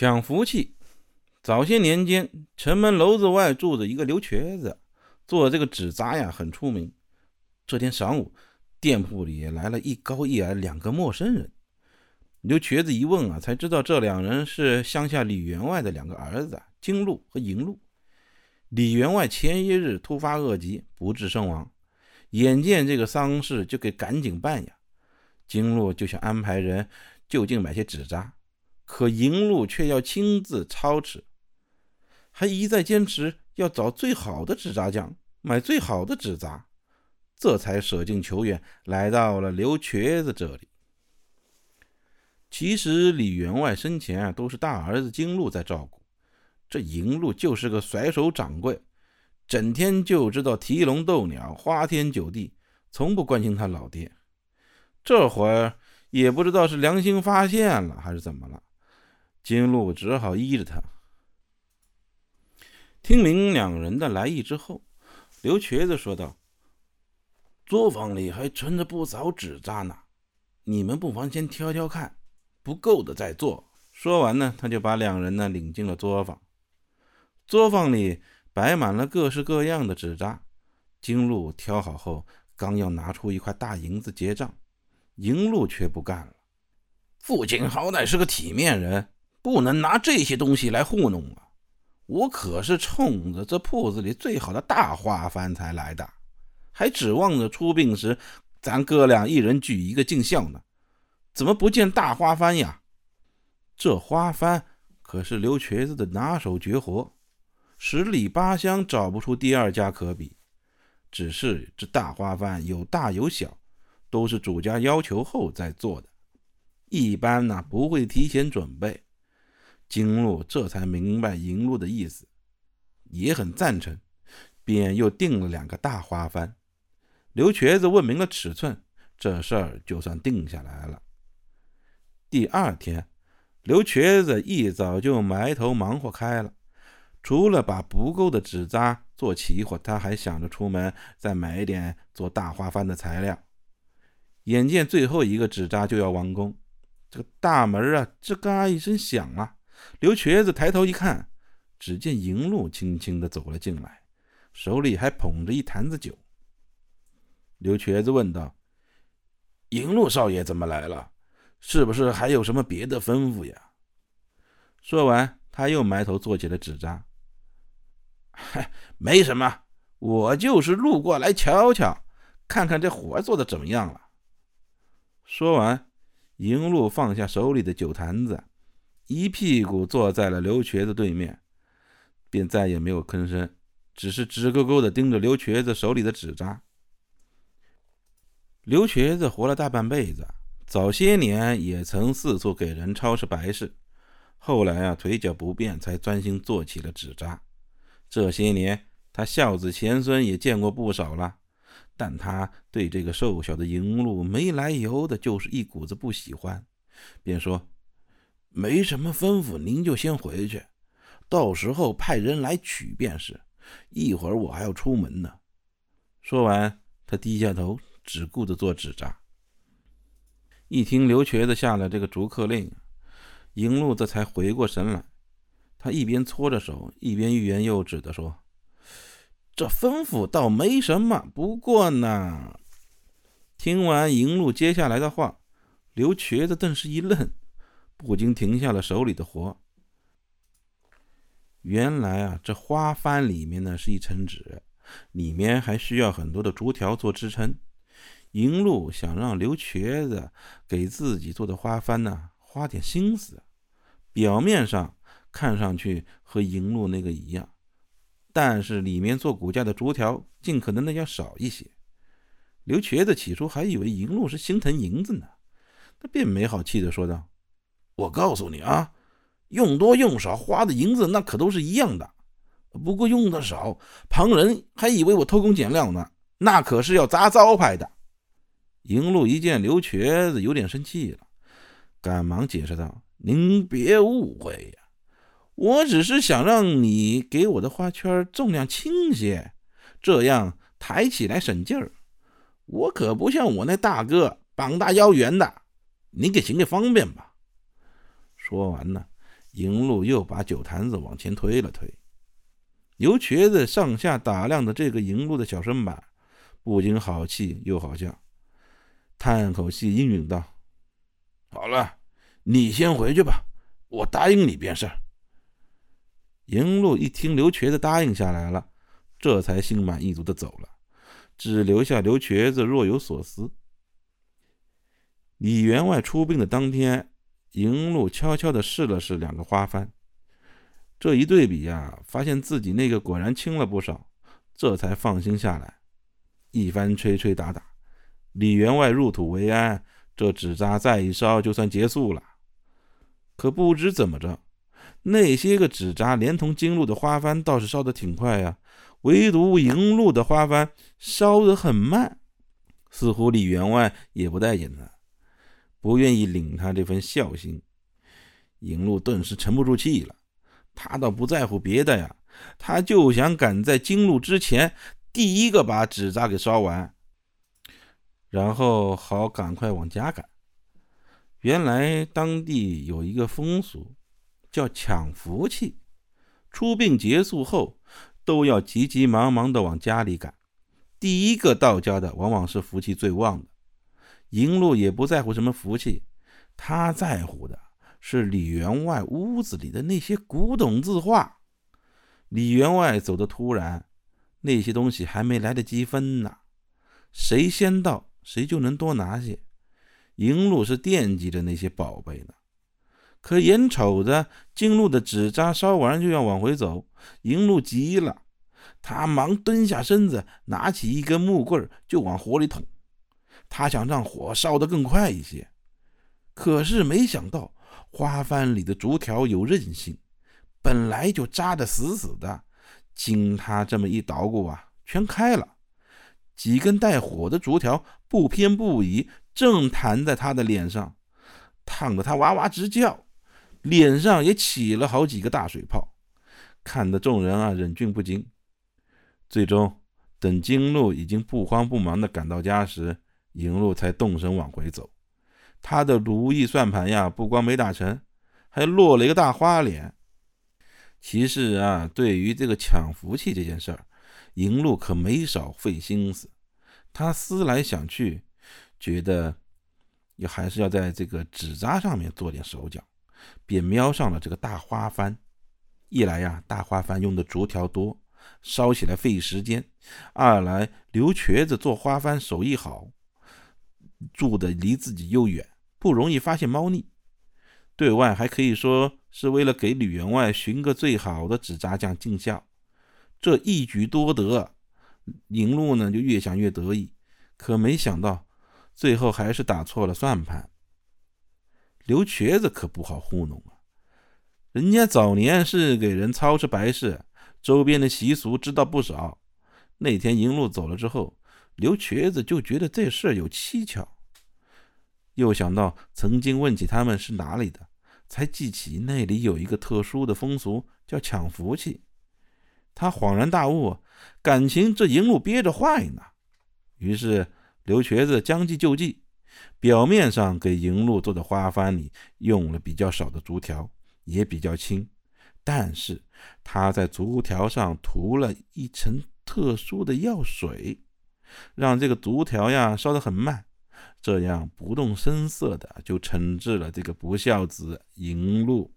抢福气。早些年间，城门楼子外住着一个刘瘸子，做这个纸扎呀很出名。这天晌午，店铺里来了一高一矮两个陌生人。刘瘸子一问啊，才知道这两人是乡下李员外的两个儿子金禄和银禄。李员外前一日突发恶疾，不治身亡。眼见这个丧事就给赶紧办呀，金禄就想安排人就近买些纸扎，可银禄却要亲自操持，还一再坚持要找最好的纸扎匠买最好的纸扎，这才舍近求远来到了刘瘸子这里。其实李员外生前啊都是大儿子金禄在照顾，这银禄就是个甩手掌柜。整天就知道提笼斗鸟、花天酒地，从不关心他老爹。这会儿也不知道是良心发现了还是怎么了，金鹿只好依着他。听明两人的来意之后，刘瘸子说道：“作坊里还存着不少纸扎呢，你们不妨先挑挑看，不够的再做。”说完呢，他就把两人呢领进了作坊。作坊里。摆满了各式各样的纸扎，金鹿挑好后，刚要拿出一块大银子结账，银鹿却不干了。父亲好歹是个体面人，不能拿这些东西来糊弄啊！我可是冲着这铺子里最好的大花幡才来的，还指望着出殡时咱哥俩一人举一个尽孝呢。怎么不见大花幡呀？这花幡可是刘瘸子的拿手绝活。十里八乡找不出第二家可比，只是这大花幡有大有小，都是主家要求后再做的，一般呢不会提前准备。金鹿这才明白银鹿的意思，也很赞成，便又订了两个大花幡。刘瘸子问明了尺寸，这事儿就算定下来了。第二天，刘瘸子一早就埋头忙活开了。除了把不够的纸扎做齐活，他还想着出门再买一点做大花幡的材料。眼见最后一个纸扎就要完工，这个大门啊，吱嘎一声响了。刘瘸子抬头一看，只见银鹿轻轻地走了进来，手里还捧着一坛子酒。刘瘸子问道：“银鹿少爷怎么来了？是不是还有什么别的吩咐呀？”说完，他又埋头做起了纸扎。嗨，没什么，我就是路过来瞧瞧，看看这活做的怎么样了。说完，银鹿放下手里的酒坛子，一屁股坐在了刘瘸子对面，便再也没有吭声，只是直勾勾地盯着刘瘸子手里的纸扎。刘瘸子活了大半辈子，早些年也曾四处给人操持白事，后来啊腿脚不便，才专心做起了纸扎。这些年，他孝子贤孙也见过不少了，但他对这个瘦小的银鹿没来由的，就是一股子不喜欢，便说：“没什么吩咐，您就先回去，到时候派人来取便是。一会儿我还要出门呢。”说完，他低下头，只顾着做纸扎。一听刘瘸子下了这个逐客令，银鹿这才回过神来。他一边搓着手，一边欲言又止地说：“这吩咐倒没什么，不过呢……”听完银鹿接下来的话，刘瘸子顿时一愣，不禁停下了手里的活。原来啊，这花幡里面呢是一层纸，里面还需要很多的竹条做支撑。银鹿想让刘瘸子给自己做的花幡呢花点心思，表面上。看上去和银鹿那个一样，但是里面做骨架的竹条尽可能的要少一些。刘瘸子起初还以为银鹿是心疼银子呢，他便没好气的说道：“我告诉你啊，用多用少花的银子那可都是一样的。不过用的少，旁人还以为我偷工减料呢，那可是要砸招牌的。”银鹿一见刘瘸子有点生气了，赶忙解释道：“您别误会呀。”我只是想让你给我的花圈重量轻些，这样抬起来省劲儿。我可不像我那大哥膀大腰圆的，你给行个方便吧。说完呢，银鹿又把酒坛子往前推了推。刘瘸子上下打量着这个银鹿的小身板，不禁好气又好笑，叹口气应允道：“好了，你先回去吧，我答应你便是。”银鹿一听刘瘸子答应下来了，这才心满意足的走了，只留下刘瘸子若有所思。李员外出殡的当天，银鹭悄悄地试了试两个花幡，这一对比呀，发现自己那个果然轻了不少，这才放心下来。一番吹吹打打，李员外入土为安，这纸扎再一烧就算结束了。可不知怎么着，那些个纸扎连同金鹿的花幡倒是烧得挺快呀，唯独银鹭的花幡烧得很慢，似乎李员外也不待见他。不愿意领他这份孝心，银鹿顿时沉不住气了。他倒不在乎别的呀，他就想赶在金路之前第一个把纸扎给烧完，然后好赶快往家赶。原来当地有一个风俗，叫抢福气。出殡结束后，都要急急忙忙的往家里赶。第一个到家的，往往是福气最旺的。银鹿也不在乎什么福气，他在乎的是李员外屋子里的那些古董字画。李员外走的突然，那些东西还没来得及分呢，谁先到谁就能多拿些。银鹿是惦记着那些宝贝呢，可眼瞅着金鹿的纸扎烧完就要往回走，银鹿急了，他忙蹲下身子，拿起一根木棍就往火里捅。他想让火烧得更快一些，可是没想到花幡里的竹条有韧性，本来就扎得死死的，经他这么一捣鼓啊，全开了。几根带火的竹条不偏不倚，正弹在他的脸上，烫得他哇哇直叫，脸上也起了好几个大水泡，看得众人啊忍俊不禁。最终，等金鹿已经不慌不忙地赶到家时，银鹿才动身往回走，他的如意算盘呀，不光没打成，还落了一个大花脸。其实啊，对于这个抢福气这件事儿，银鹿可没少费心思。他思来想去，觉得也还是要在这个纸扎上面做点手脚，便瞄上了这个大花幡。一来呀，大花幡用的竹条多，烧起来费时间；二来刘瘸子做花幡手艺好。住的离自己又远，不容易发现猫腻。对外还可以说是为了给吕员外寻个最好的纸扎匠尽孝。这一举多得，银鹭呢就越想越得意。可没想到，最后还是打错了算盘。刘瘸子可不好糊弄啊，人家早年是给人操持白事，周边的习俗知道不少。那天银鹭走了之后。刘瘸子就觉得这事有蹊跷，又想到曾经问起他们是哪里的，才记起那里有一个特殊的风俗，叫抢福气。他恍然大悟，感情这银鹿憋着坏呢。于是刘瘸子将计就计，表面上给银鹿做的花幡里用了比较少的竹条，也比较轻，但是他在竹条上涂了一层特殊的药水。让这个竹条呀烧得很慢，这样不动声色的就惩治了这个不孝子银禄。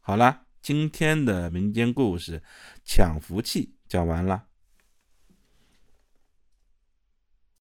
好了，今天的民间故事《抢福气》讲完了。